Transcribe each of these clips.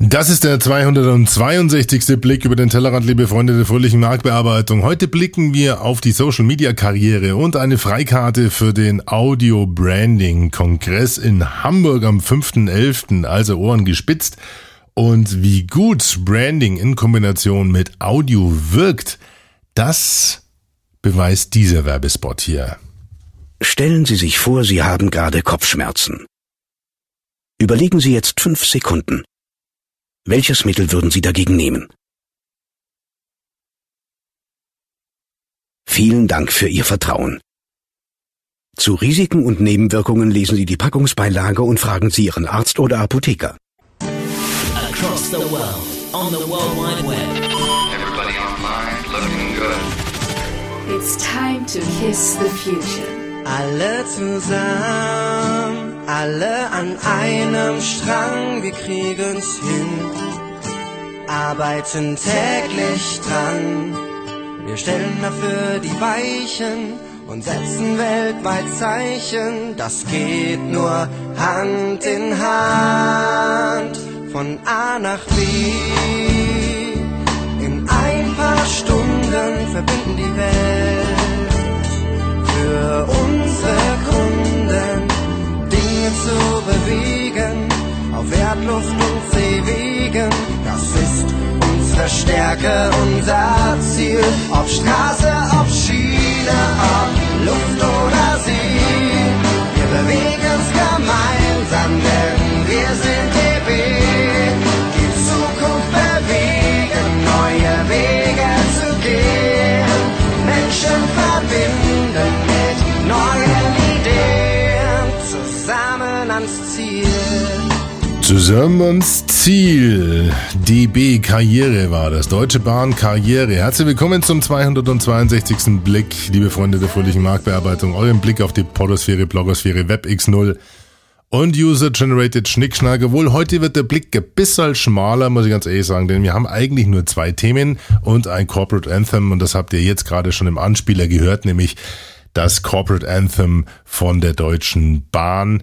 Das ist der 262. Blick über den Tellerrand, liebe Freunde der fröhlichen Marktbearbeitung. Heute blicken wir auf die Social Media Karriere und eine Freikarte für den Audio Branding Kongress in Hamburg am 5.11., also Ohren gespitzt. Und wie gut Branding in Kombination mit Audio wirkt, das beweist dieser Werbespot hier. Stellen Sie sich vor, Sie haben gerade Kopfschmerzen. Überlegen Sie jetzt fünf Sekunden. Welches Mittel würden Sie dagegen nehmen? Vielen Dank für Ihr Vertrauen. Zu Risiken und Nebenwirkungen lesen Sie die Packungsbeilage und fragen Sie Ihren Arzt oder Apotheker. Across the world, on the World Wide Web. Everybody online, looking good. It's time to kiss the future. Alle zusammen, alle an einem Strang, wir kriegen's hin arbeiten täglich dran. Wir stellen dafür die Weichen und setzen weltweit Zeichen. Das geht nur Hand in Hand von A nach B. In ein paar Stunden verbinden die Welt für unsere zu bewegen auf Erdluft und Seewegen. Das ist unsere Stärke, unser Ziel. Ob Straße, Zusammen ans Ziel. DB Karriere war das. Deutsche Bahn Karriere. Herzlich willkommen zum 262. Blick, liebe Freunde der fröhlichen Marktbearbeitung. Euren Blick auf die Podosphäre, Blogosphäre, WebX0 und User-Generated Schnickschnack. Obwohl heute wird der Blick ein bisschen schmaler, muss ich ganz ehrlich sagen, denn wir haben eigentlich nur zwei Themen und ein Corporate Anthem und das habt ihr jetzt gerade schon im Anspieler gehört, nämlich das Corporate Anthem von der Deutschen Bahn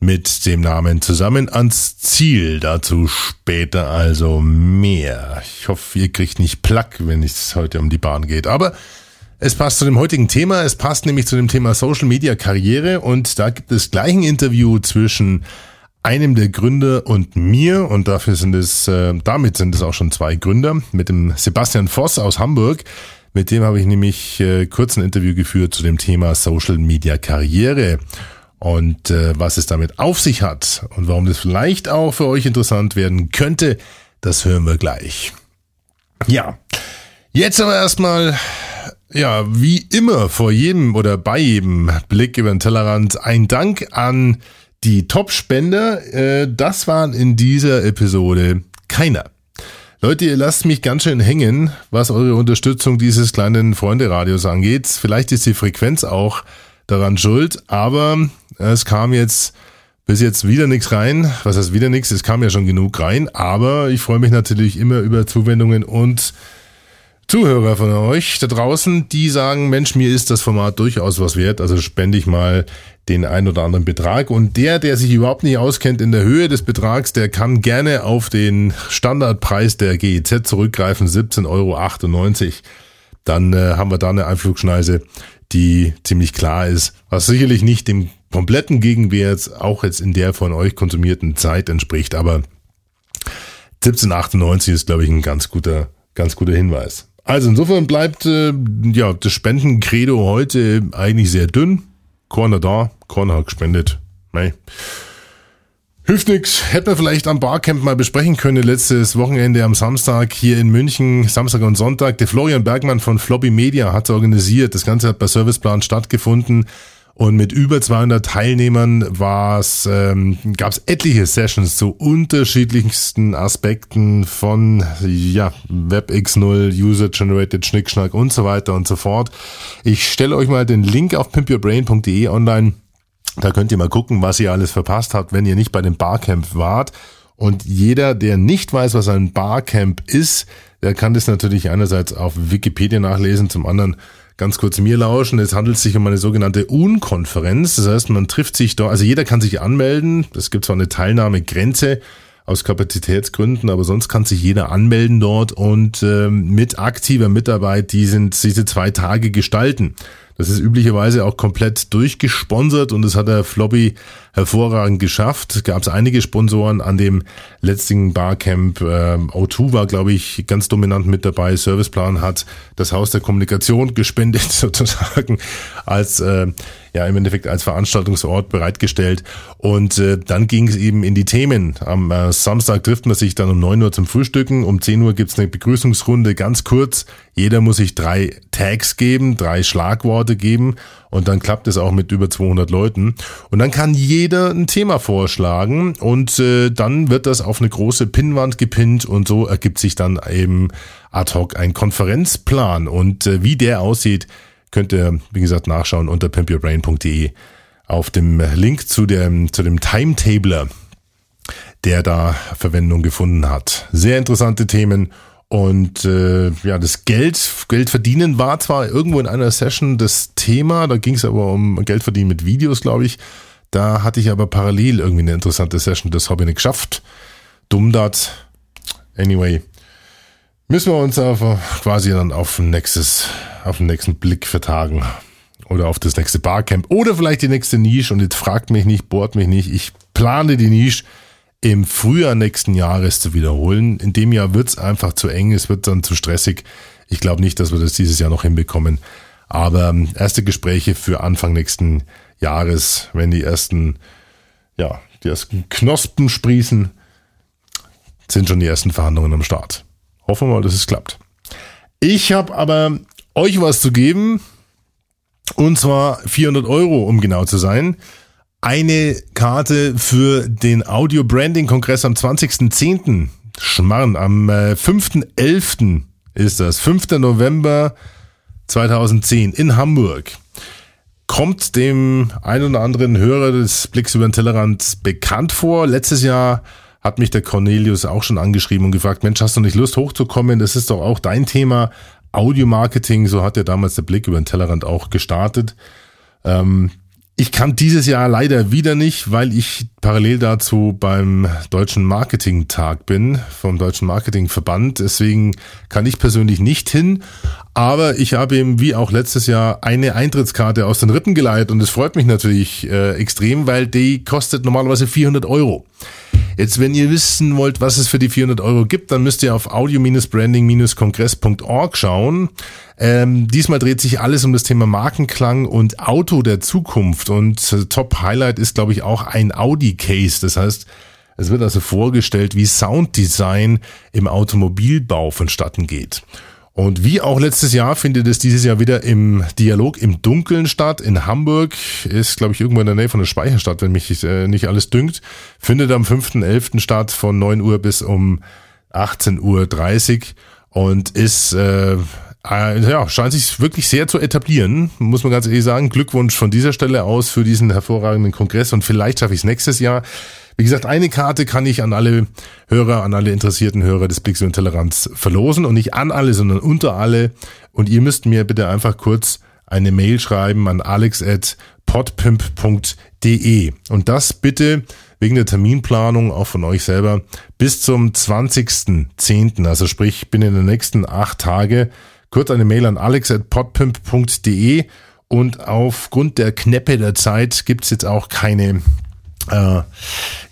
mit dem Namen Zusammen ans Ziel. Dazu später also mehr. Ich hoffe, ihr kriegt nicht Plack, wenn es heute um die Bahn geht. Aber es passt zu dem heutigen Thema. Es passt nämlich zu dem Thema Social Media Karriere und da gibt es gleich ein Interview zwischen einem der Gründer und mir und dafür sind es, äh, damit sind es auch schon zwei Gründer mit dem Sebastian Voss aus Hamburg. Mit dem habe ich nämlich äh, kurz ein Interview geführt zu dem Thema Social Media Karriere. Und äh, was es damit auf sich hat und warum das vielleicht auch für euch interessant werden könnte, das hören wir gleich. Ja, jetzt aber erstmal, ja, wie immer vor jedem oder bei jedem Blick über den Tellerrand ein Dank an die Top-Spender. Äh, das waren in dieser Episode keiner. Leute, ihr lasst mich ganz schön hängen, was eure Unterstützung dieses kleinen Freunde-Radios angeht. Vielleicht ist die Frequenz auch daran schuld, aber es kam jetzt bis jetzt wieder nichts rein. Was heißt wieder nichts? Es kam ja schon genug rein, aber ich freue mich natürlich immer über Zuwendungen und Zuhörer von euch da draußen, die sagen, Mensch, mir ist das Format durchaus was wert, also spende ich mal den ein oder anderen Betrag. Und der, der sich überhaupt nicht auskennt in der Höhe des Betrags, der kann gerne auf den Standardpreis der GEZ zurückgreifen, 17,98 Euro. Dann äh, haben wir da eine Einflugschneise die ziemlich klar ist, was sicherlich nicht dem kompletten Gegenwert auch jetzt in der von euch konsumierten Zeit entspricht, aber 1798 ist, glaube ich, ein ganz guter, ganz guter Hinweis. Also insofern bleibt äh, ja das Spendencredo heute eigentlich sehr dünn. Corner da, Corner hat gespendet. Nein. Hilft nix. Hätten wir vielleicht am Barcamp mal besprechen können, letztes Wochenende am Samstag hier in München, Samstag und Sonntag. Der Florian Bergmann von Floppy Media hat organisiert. Das Ganze hat bei Serviceplan stattgefunden. Und mit über 200 Teilnehmern war's, ähm, gab es etliche Sessions zu unterschiedlichsten Aspekten von ja, WebX0, User-Generated Schnickschnack und so weiter und so fort. Ich stelle euch mal den Link auf pimpyourbrain.de online da könnt ihr mal gucken, was ihr alles verpasst habt, wenn ihr nicht bei dem Barcamp wart. Und jeder, der nicht weiß, was ein Barcamp ist, der kann das natürlich einerseits auf Wikipedia nachlesen, zum anderen ganz kurz mir lauschen. Es handelt sich um eine sogenannte UN-Konferenz. Das heißt, man trifft sich da, also jeder kann sich anmelden. Es gibt zwar eine Teilnahmegrenze, aus Kapazitätsgründen, aber sonst kann sich jeder anmelden dort und äh, mit aktiver Mitarbeit die sind diese zwei Tage gestalten. Das ist üblicherweise auch komplett durchgesponsert und das hat der Floppy hervorragend geschafft. Es gab einige Sponsoren an dem letzten Barcamp. Ähm, O2 war, glaube ich, ganz dominant mit dabei. Serviceplan hat das Haus der Kommunikation gespendet sozusagen als äh, ja im Endeffekt als Veranstaltungsort bereitgestellt. Und äh, dann ging es eben in die Themen. Am äh, Samstag trifft man sich dann um neun Uhr zum Frühstücken. Um zehn Uhr gibt's eine Begrüßungsrunde, ganz kurz. Jeder muss sich drei Tags geben, drei Schlagworte geben und dann klappt es auch mit über 200 Leuten. Und dann kann jeder ein Thema vorschlagen und äh, dann wird das auf eine große Pinnwand gepinnt und so ergibt sich dann eben ad hoc ein Konferenzplan. Und äh, wie der aussieht, könnt ihr, wie gesagt, nachschauen unter pimpyourbrain.de auf dem Link zu dem, zu dem Timetabler, der da Verwendung gefunden hat. Sehr interessante Themen und äh, ja, das Geld, Geld verdienen war zwar irgendwo in einer Session das Thema, da ging es aber um Geld verdienen mit Videos, glaube ich. Da hatte ich aber parallel irgendwie eine interessante Session, das habe ich nicht geschafft. Dumm dat. Anyway, müssen wir uns aber quasi dann auf nächstes, auf den nächsten Blick vertagen. Oder auf das nächste Barcamp. Oder vielleicht die nächste Nische. Und jetzt fragt mich nicht, bohrt mich nicht. Ich plane die Nische im Frühjahr nächsten Jahres zu wiederholen. In dem Jahr wird's einfach zu eng, es wird dann zu stressig. Ich glaube nicht, dass wir das dieses Jahr noch hinbekommen. Aber ähm, erste Gespräche für Anfang nächsten Jahres, wenn die ersten, ja, die ersten Knospen sprießen, sind schon die ersten Verhandlungen am Start. Hoffen wir mal, dass es klappt. Ich habe aber euch was zu geben. Und zwar 400 Euro, um genau zu sein eine Karte für den Audio Branding Kongress am 20.10. Schmarrn, am äh, 5.11. ist das. 5. November 2010 in Hamburg. Kommt dem ein oder anderen Hörer des Blicks über den Tellerrand bekannt vor. Letztes Jahr hat mich der Cornelius auch schon angeschrieben und gefragt, Mensch, hast du nicht Lust hochzukommen? Das ist doch auch dein Thema. Audio Marketing, so hat ja damals der Blick über den Tellerrand auch gestartet. Ähm, ich kann dieses Jahr leider wieder nicht, weil ich parallel dazu beim Deutschen Marketingtag bin, vom Deutschen Marketingverband. Deswegen kann ich persönlich nicht hin. Aber ich habe eben wie auch letztes Jahr eine Eintrittskarte aus den Rippen geleitet und es freut mich natürlich äh, extrem, weil die kostet normalerweise 400 Euro. Jetzt, wenn ihr wissen wollt, was es für die 400 Euro gibt, dann müsst ihr auf audio-branding-kongress.org schauen. Ähm, diesmal dreht sich alles um das Thema Markenklang und Auto der Zukunft. Und äh, Top Highlight ist, glaube ich, auch ein Audi-Case. Das heißt, es wird also vorgestellt, wie Sounddesign im Automobilbau vonstatten geht. Und wie auch letztes Jahr findet es dieses Jahr wieder im Dialog im Dunkeln statt. In Hamburg ist, glaube ich, irgendwo in der Nähe von der Speicherstadt, wenn mich äh, nicht alles dünkt. Findet am 5.11. statt von 9 Uhr bis um 18.30 Uhr und ist, äh, äh, ja, scheint sich wirklich sehr zu etablieren, muss man ganz ehrlich sagen. Glückwunsch von dieser Stelle aus für diesen hervorragenden Kongress und vielleicht schaffe ich es nächstes Jahr. Wie gesagt, eine Karte kann ich an alle Hörer, an alle interessierten Hörer des Blicks und verlosen und nicht an alle, sondern unter alle. Und ihr müsst mir bitte einfach kurz eine Mail schreiben an alex.podpimp.de und das bitte wegen der Terminplanung auch von euch selber bis zum 20.10. Also sprich, bin in den nächsten acht Tage kurz eine Mail an alex.podpimp.de und aufgrund der Knäppe der Zeit gibt's jetzt auch keine äh,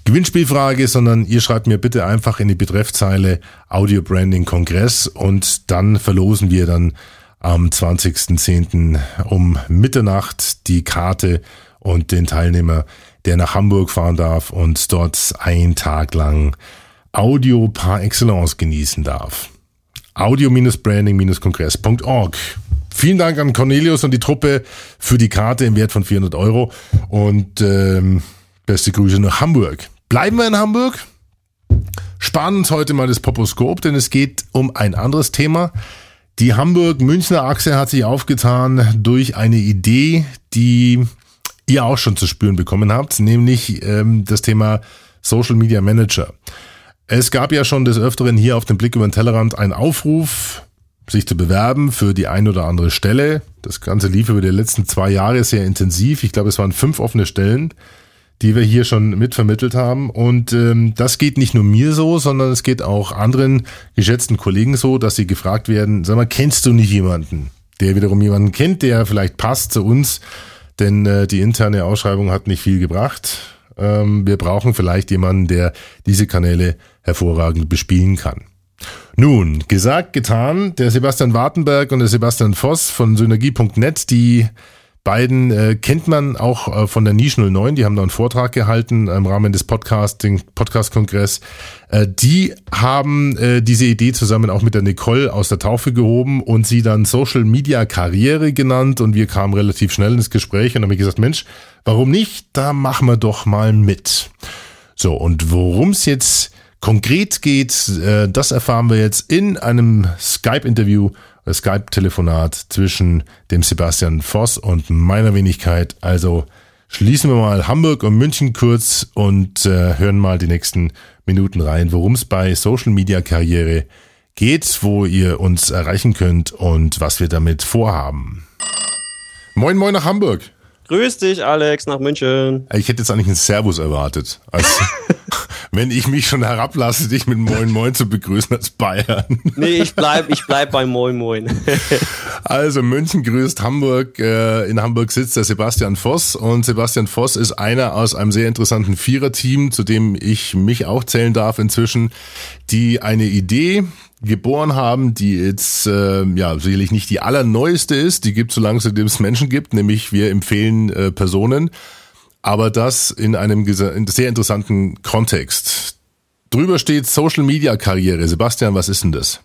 Gewinnspielfrage, sondern ihr schreibt mir bitte einfach in die Betreffzeile Audio Branding Kongress und dann verlosen wir dann am 20.10. um Mitternacht die Karte und den Teilnehmer, der nach Hamburg fahren darf und dort einen Tag lang Audio par excellence genießen darf. Audio-Branding-Kongress.org. Vielen Dank an Cornelius und die Truppe für die Karte im Wert von 400 Euro und ähm, beste Grüße nach Hamburg. Bleiben wir in Hamburg, sparen uns heute mal das Poposkop, denn es geht um ein anderes Thema. Die Hamburg-Münchner Achse hat sich aufgetan durch eine Idee, die ihr auch schon zu spüren bekommen habt, nämlich ähm, das Thema Social Media Manager. Es gab ja schon des Öfteren hier auf dem Blick über den Tellerrand einen Aufruf, sich zu bewerben für die ein oder andere Stelle. Das Ganze lief über die letzten zwei Jahre sehr intensiv. Ich glaube, es waren fünf offene Stellen die wir hier schon mitvermittelt haben. Und ähm, das geht nicht nur mir so, sondern es geht auch anderen geschätzten Kollegen so, dass sie gefragt werden, sag mal, kennst du nicht jemanden, der wiederum jemanden kennt, der vielleicht passt zu uns? Denn äh, die interne Ausschreibung hat nicht viel gebracht. Ähm, wir brauchen vielleicht jemanden, der diese Kanäle hervorragend bespielen kann. Nun, gesagt, getan, der Sebastian Wartenberg und der Sebastian Voss von synergie.net, die beiden äh, kennt man auch äh, von der Niche 09, die haben da einen Vortrag gehalten im Rahmen des Podcasting, Podcast-Kongress. Äh, die haben äh, diese Idee zusammen auch mit der Nicole aus der Taufe gehoben und sie dann Social Media Karriere genannt und wir kamen relativ schnell ins Gespräch und haben gesagt, Mensch, warum nicht? Da machen wir doch mal mit. So, und worum es jetzt konkret geht, äh, das erfahren wir jetzt in einem Skype-Interview Skype-Telefonat zwischen dem Sebastian Voss und meiner Wenigkeit. Also schließen wir mal Hamburg und München kurz und äh, hören mal die nächsten Minuten rein, worum es bei Social Media Karriere geht, wo ihr uns erreichen könnt und was wir damit vorhaben. Moin, moin nach Hamburg. Grüß dich, Alex, nach München. Ich hätte jetzt eigentlich einen Servus erwartet. Also, wenn ich mich schon herablasse, dich mit Moin Moin zu begrüßen als Bayern. Nee, ich bleib, ich bleib bei Moin Moin. Also München grüßt Hamburg. Äh, in Hamburg sitzt der Sebastian Voss und Sebastian Voss ist einer aus einem sehr interessanten Viererteam, zu dem ich mich auch zählen darf inzwischen, die eine Idee geboren haben, die jetzt äh, ja sicherlich nicht die allerneueste ist, die gibt es, solange es Menschen gibt, nämlich wir empfehlen äh, Personen, aber das in einem sehr interessanten Kontext. Drüber steht Social Media Karriere. Sebastian, was ist denn das?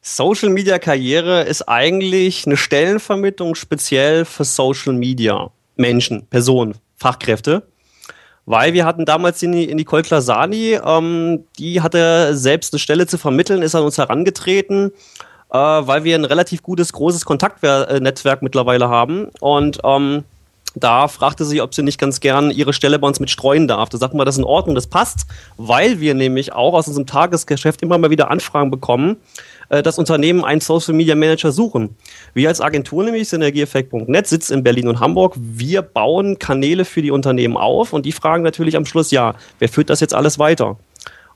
Social Media Karriere ist eigentlich eine Stellenvermittlung speziell für Social Media Menschen, Personen, Fachkräfte weil wir hatten damals die Nicole Klasani, ähm, die hatte selbst eine Stelle zu vermitteln, ist an uns herangetreten, äh, weil wir ein relativ gutes, großes Kontaktnetzwerk mittlerweile haben und ähm, da fragte sie, ob sie nicht ganz gern ihre Stelle bei uns mit streuen darf. Da sagten wir, das ist in Ordnung, das passt, weil wir nämlich auch aus unserem Tagesgeschäft immer mal wieder Anfragen bekommen, äh, dass Unternehmen einen Social Media Manager suchen. Wir als Agentur nämlich, Synergieeffekt.net, sitzt in Berlin und Hamburg. Wir bauen Kanäle für die Unternehmen auf und die fragen natürlich am Schluss, ja, wer führt das jetzt alles weiter?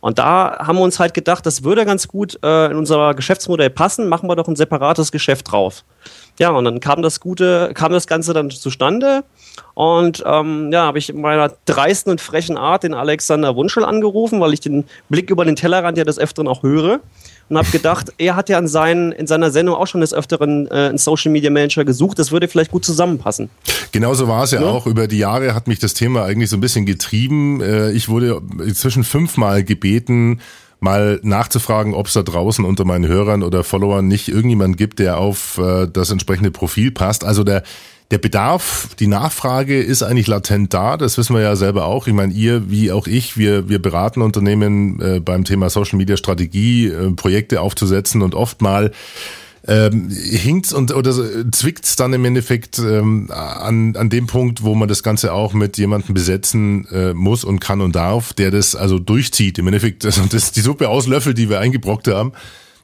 Und da haben wir uns halt gedacht, das würde ganz gut äh, in unser Geschäftsmodell passen, machen wir doch ein separates Geschäft drauf. Ja, und dann kam das Gute, kam das Ganze dann zustande. Und ähm, ja, habe ich in meiner dreisten und frechen Art den Alexander Wunschel angerufen, weil ich den Blick über den Tellerrand ja des Öfteren auch höre und habe gedacht, er hat ja in, seinen, in seiner Sendung auch schon des Öfteren äh, einen Social Media Manager gesucht. Das würde vielleicht gut zusammenpassen. Genauso war es ja, ja, auch. Über die Jahre hat mich das Thema eigentlich so ein bisschen getrieben. Äh, ich wurde inzwischen fünfmal gebeten, mal nachzufragen, ob es da draußen unter meinen Hörern oder Followern nicht irgendjemand gibt, der auf äh, das entsprechende Profil passt. Also der der Bedarf, die Nachfrage ist eigentlich latent da. Das wissen wir ja selber auch. Ich meine, ihr wie auch ich, wir, wir beraten Unternehmen äh, beim Thema Social Media Strategie, äh, Projekte aufzusetzen und oft mal ähm, hinkt's und oder zwickt's dann im Endeffekt ähm, an, an dem Punkt, wo man das Ganze auch mit jemandem besetzen äh, muss und kann und darf, der das also durchzieht. Im Endeffekt, also das die Suppe auslöffelt, die wir eingebrockt haben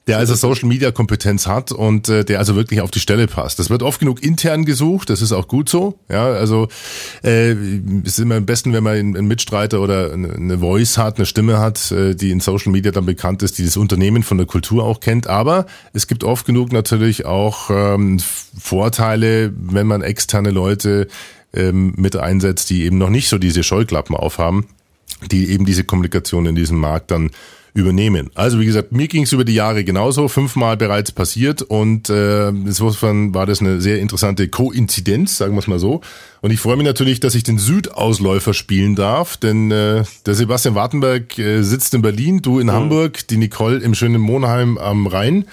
der also Social Media Kompetenz hat und äh, der also wirklich auf die Stelle passt. Das wird oft genug intern gesucht, das ist auch gut so. Ja, also äh, ist immer am besten, wenn man einen Mitstreiter oder eine Voice hat, eine Stimme hat, äh, die in Social Media dann bekannt ist, die das Unternehmen von der Kultur auch kennt. Aber es gibt oft genug natürlich auch ähm, Vorteile, wenn man externe Leute ähm, mit einsetzt, die eben noch nicht so diese Scheuklappen aufhaben, die eben diese Kommunikation in diesem Markt dann übernehmen. Also wie gesagt, mir ging es über die Jahre genauso, fünfmal bereits passiert und äh, insofern war das eine sehr interessante Koinzidenz, sagen wir es mal so. Und ich freue mich natürlich, dass ich den Südausläufer spielen darf, denn äh, der Sebastian Wartenberg äh, sitzt in Berlin, du in mhm. Hamburg, die Nicole im schönen Monheim am Rhein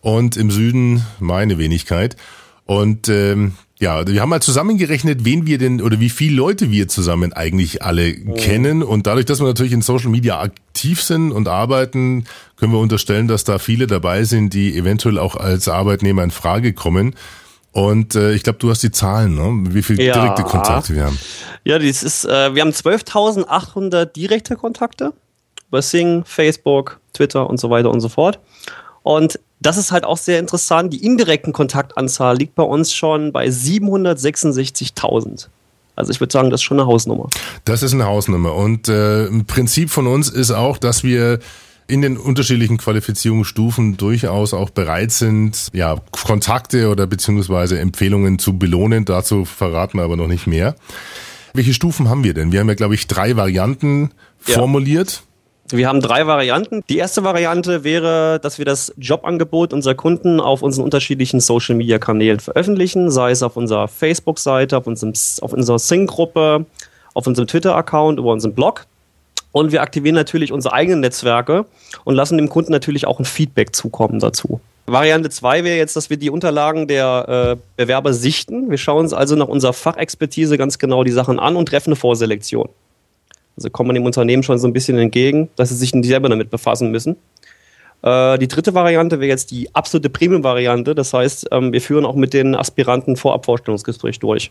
und im Süden meine Wenigkeit. Und ähm, ja, wir haben mal zusammengerechnet, wen wir denn oder wie viele Leute wir zusammen eigentlich alle oh. kennen. Und dadurch, dass wir natürlich in Social Media aktiv sind und arbeiten, können wir unterstellen, dass da viele dabei sind, die eventuell auch als Arbeitnehmer in Frage kommen. Und äh, ich glaube, du hast die Zahlen, ne? wie viele ja. direkte Kontakte wir haben. Ja, das ist, äh, wir haben 12.800 direkte Kontakte über Sing, Facebook, Twitter und so weiter und so fort. Und das ist halt auch sehr interessant. Die indirekten Kontaktanzahl liegt bei uns schon bei 766.000. Also ich würde sagen, das ist schon eine Hausnummer. Das ist eine Hausnummer. Und äh, ein Prinzip von uns ist auch, dass wir in den unterschiedlichen Qualifizierungsstufen durchaus auch bereit sind, ja, Kontakte oder beziehungsweise Empfehlungen zu belohnen. Dazu verraten wir aber noch nicht mehr. Welche Stufen haben wir denn? Wir haben ja, glaube ich, drei Varianten ja. formuliert. Wir haben drei Varianten. Die erste Variante wäre, dass wir das Jobangebot unserer Kunden auf unseren unterschiedlichen Social Media Kanälen veröffentlichen, sei es auf unserer Facebook-Seite, auf, auf unserer Sing-Gruppe, auf unserem Twitter-Account, über unseren Blog. Und wir aktivieren natürlich unsere eigenen Netzwerke und lassen dem Kunden natürlich auch ein Feedback zukommen dazu. Variante 2 wäre jetzt, dass wir die Unterlagen der äh, Bewerber sichten. Wir schauen uns also nach unserer Fachexpertise ganz genau die Sachen an und treffen eine Vorselektion. Also kommen wir dem Unternehmen schon so ein bisschen entgegen, dass sie sich nicht selber damit befassen müssen. Äh, die dritte Variante wäre jetzt die absolute Premium-Variante. Das heißt, ähm, wir führen auch mit den Aspiranten Vorabvorstellungsgespräch durch.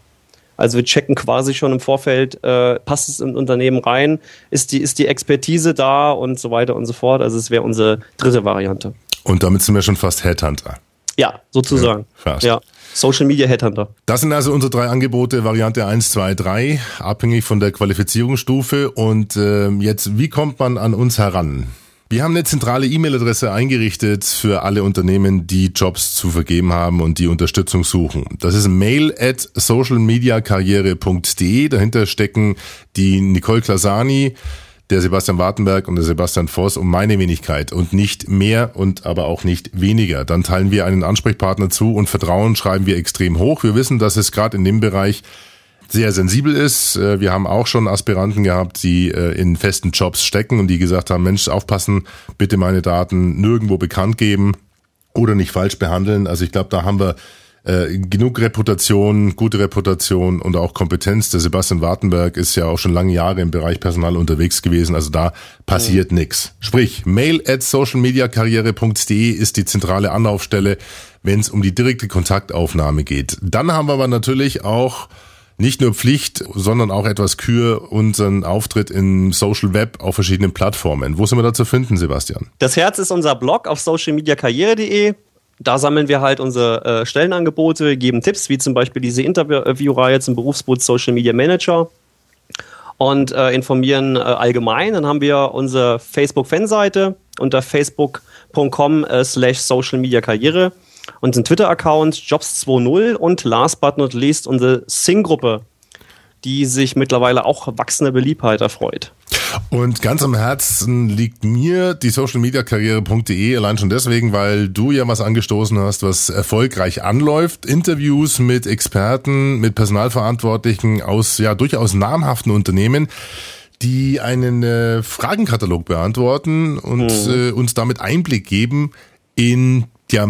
Also wir checken quasi schon im Vorfeld, äh, passt es in Unternehmen rein, ist die, ist die Expertise da und so weiter und so fort. Also es wäre unsere dritte Variante. Und damit sind wir schon fast Headhunter. Ja, sozusagen. Ja, ja. Social Media Headhunter. Das sind also unsere drei Angebote, Variante 1, 2, 3, abhängig von der Qualifizierungsstufe. Und äh, jetzt, wie kommt man an uns heran? Wir haben eine zentrale E-Mail-Adresse eingerichtet für alle Unternehmen, die Jobs zu vergeben haben und die Unterstützung suchen. Das ist mail at socialmediakarriere.de. Dahinter stecken die Nicole Klasani, der Sebastian Wartenberg und der Sebastian Voss um meine Wenigkeit und nicht mehr und aber auch nicht weniger. Dann teilen wir einen Ansprechpartner zu und Vertrauen schreiben wir extrem hoch. Wir wissen, dass es gerade in dem Bereich sehr sensibel ist. Äh, wir haben auch schon Aspiranten gehabt, die äh, in festen Jobs stecken und die gesagt haben, Mensch, aufpassen, bitte meine Daten nirgendwo bekannt geben oder nicht falsch behandeln. Also ich glaube, da haben wir äh, genug Reputation, gute Reputation und auch Kompetenz. Der Sebastian Wartenberg ist ja auch schon lange Jahre im Bereich Personal unterwegs gewesen, also da passiert mhm. nichts. Sprich, mail at socialmediakarriere.de ist die zentrale Anlaufstelle, wenn es um die direkte Kontaktaufnahme geht. Dann haben wir aber natürlich auch nicht nur Pflicht, sondern auch etwas Kür unseren Auftritt im Social Web auf verschiedenen Plattformen. Wo sind wir da zu finden, Sebastian? Das Herz ist unser Blog auf socialmediakarriere.de. Da sammeln wir halt unsere äh, Stellenangebote, geben Tipps, wie zum Beispiel diese Interviewreihe zum Berufsboot Social Media Manager und äh, informieren äh, allgemein. Dann haben wir unsere Facebook-Fanseite unter facebook.com äh, slash social media karriere unseren Twitter-Account Jobs20 und last but not least unsere Sing-Gruppe, die sich mittlerweile auch wachsender Beliebtheit erfreut. Und ganz am Herzen liegt mir die socialmediakarriere.de allein schon deswegen, weil du ja was angestoßen hast, was erfolgreich anläuft. Interviews mit Experten, mit Personalverantwortlichen aus ja durchaus namhaften Unternehmen die einen äh, Fragenkatalog beantworten und mhm. äh, uns damit Einblick geben in ja,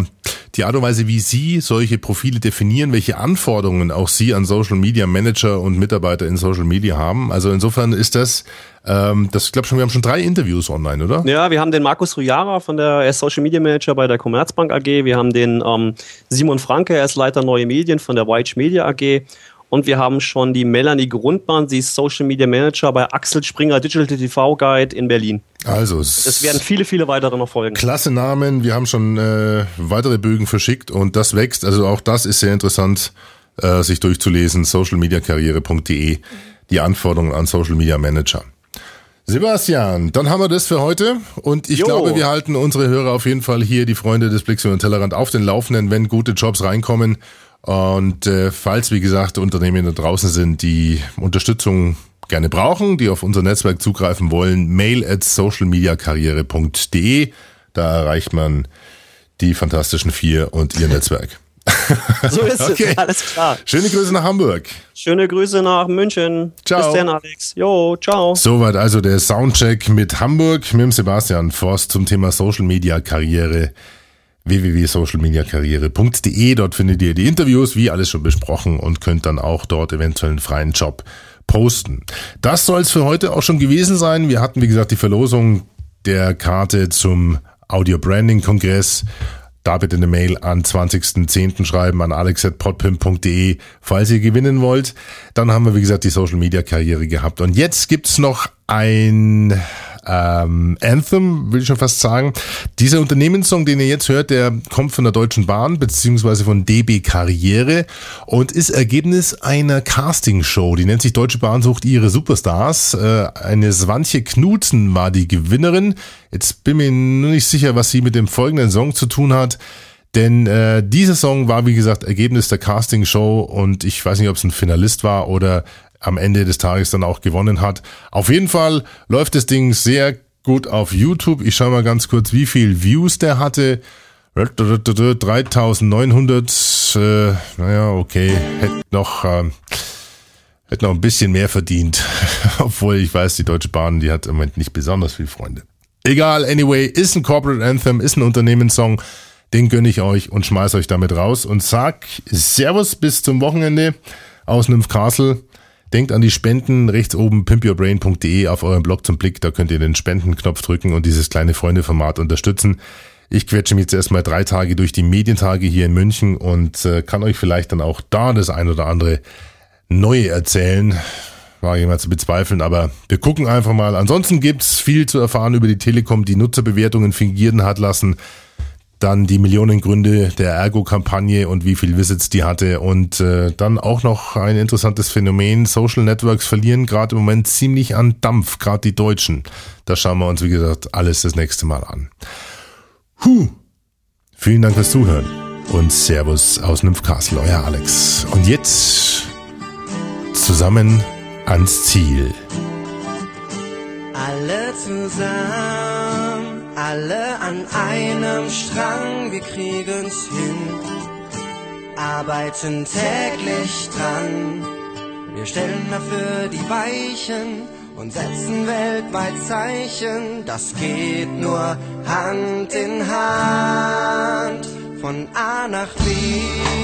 die Art und Weise, wie Sie solche Profile definieren, welche Anforderungen auch Sie an Social Media Manager und Mitarbeiter in Social Media haben. Also insofern ist das, ähm, das ich glaube schon, wir haben schon drei Interviews online, oder? Ja, wir haben den Markus Rujara von der er ist Social Media Manager bei der Commerzbank AG. Wir haben den ähm, Simon Franke, er ist Leiter Neue Medien von der White Media AG. Und wir haben schon die Melanie Grundmann, sie ist Social Media Manager bei Axel Springer Digital TV Guide in Berlin. Also, es werden viele, viele weitere noch folgen. Klasse Namen, wir haben schon äh, weitere Bögen verschickt und das wächst. Also auch das ist sehr interessant, äh, sich durchzulesen. Socialmediakarriere.de, die Anforderungen an Social Media Manager. Sebastian, dann haben wir das für heute und ich jo. glaube, wir halten unsere Hörer auf jeden Fall hier, die Freunde des Blicks über den Tellerrand, auf den Laufenden, wenn gute Jobs reinkommen und äh, falls, wie gesagt, Unternehmen da draußen sind, die Unterstützung gerne brauchen, die auf unser Netzwerk zugreifen wollen, mail at socialmediakarriere.de. Da erreicht man die Fantastischen Vier und ihr Netzwerk. So ist okay. es, alles klar. Schöne Grüße nach Hamburg. Schöne Grüße nach München. Ciao. Bis dann, Alex. Jo, ciao. Soweit also der Soundcheck mit Hamburg, mit dem Sebastian Forst zum Thema Social Media Karriere www.socialmediakarriere.de. Dort findet ihr die Interviews, wie alles schon besprochen, und könnt dann auch dort eventuell einen freien Job posten. Das soll es für heute auch schon gewesen sein. Wir hatten, wie gesagt, die Verlosung der Karte zum Audio Branding Kongress. Da bitte eine Mail an 20.10. schreiben an alex.podpim.de, falls ihr gewinnen wollt. Dann haben wir, wie gesagt, die Social Media Karriere gehabt. Und jetzt gibt's noch ein ähm, Anthem, will ich schon fast sagen. Dieser Unternehmenssong, den ihr jetzt hört, der kommt von der Deutschen Bahn beziehungsweise von DB Karriere und ist Ergebnis einer Castingshow. Die nennt sich Deutsche Bahn sucht ihre Superstars. Äh, eine Swantje Knudsen war die Gewinnerin. Jetzt bin mir nur nicht sicher, was sie mit dem folgenden Song zu tun hat. Denn äh, dieser Song war, wie gesagt, Ergebnis der Castingshow und ich weiß nicht, ob es ein Finalist war oder am Ende des Tages dann auch gewonnen hat. Auf jeden Fall läuft das Ding sehr gut auf YouTube. Ich schaue mal ganz kurz, wie viel Views der hatte. 3900, äh, naja, okay, hätte noch, äh, hätte noch ein bisschen mehr verdient. Obwohl ich weiß, die Deutsche Bahn, die hat im Moment nicht besonders viele Freunde. Egal, anyway, ist ein Corporate Anthem, ist ein Unternehmenssong. Den gönne ich euch und schmeiß euch damit raus und sag Servus bis zum Wochenende aus Castle. Denkt an die Spenden rechts oben pimpyourbrain.de auf eurem Blog zum Blick. Da könnt ihr den Spendenknopf drücken und dieses kleine Freunde-Format unterstützen. Ich quetsche mich jetzt erstmal drei Tage durch die Medientage hier in München und äh, kann euch vielleicht dann auch da das ein oder andere Neue erzählen. War jemand zu bezweifeln, aber wir gucken einfach mal. Ansonsten gibt's viel zu erfahren über die Telekom, die Nutzerbewertungen fingieren hat lassen dann die Millionen Gründe der Ergo-Kampagne und wie viel Visits die hatte und äh, dann auch noch ein interessantes Phänomen. Social Networks verlieren gerade im Moment ziemlich an Dampf, gerade die Deutschen. Das schauen wir uns, wie gesagt, alles das nächste Mal an. Huh. Vielen Dank fürs Zuhören und Servus aus Nymphcastle, euer Alex. Und jetzt zusammen ans Ziel. Alle zusammen alle an einem Strang, wir kriegen's hin, arbeiten täglich dran. Wir stellen dafür die Weichen und setzen weltweit Zeichen. Das geht nur Hand in Hand von A nach B.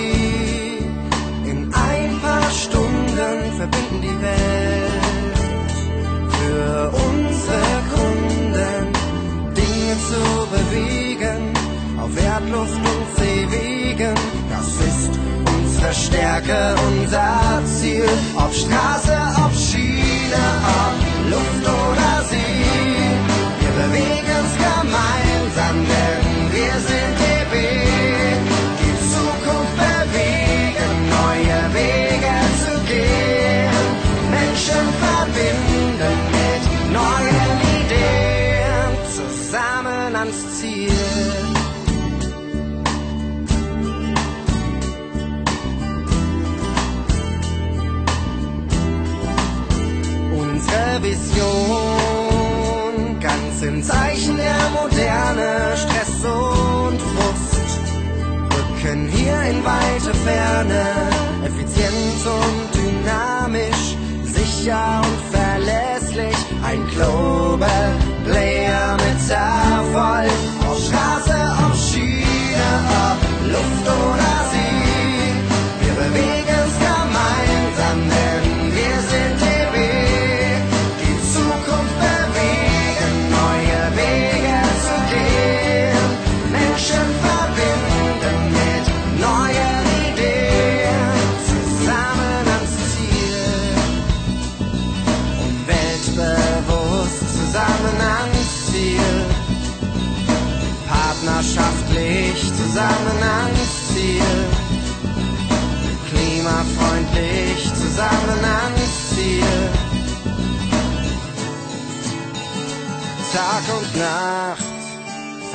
Erdluft und Seewegen. Das ist unsere Stärke, unser Ziel. Ob Straße, ob Schiene, ob Luft oder See. Vision, ganz im Zeichen der Moderne, Stress und Frust, rücken hier in weite Ferne, effizient und dynamisch, sicher und verlässlich, ein Global Player mit Erfolg. Auf Straße, auf Schiene, ob Luft oder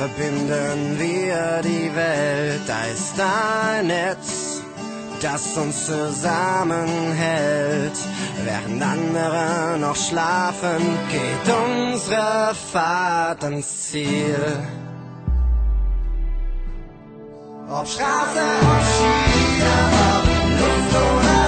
verbinden wir die Welt. Da ist ein Netz, das uns zusammenhält. Während andere noch schlafen, geht unsere Fahrt ans Ziel. Ob Straße, ob Schiene, ob Luft oder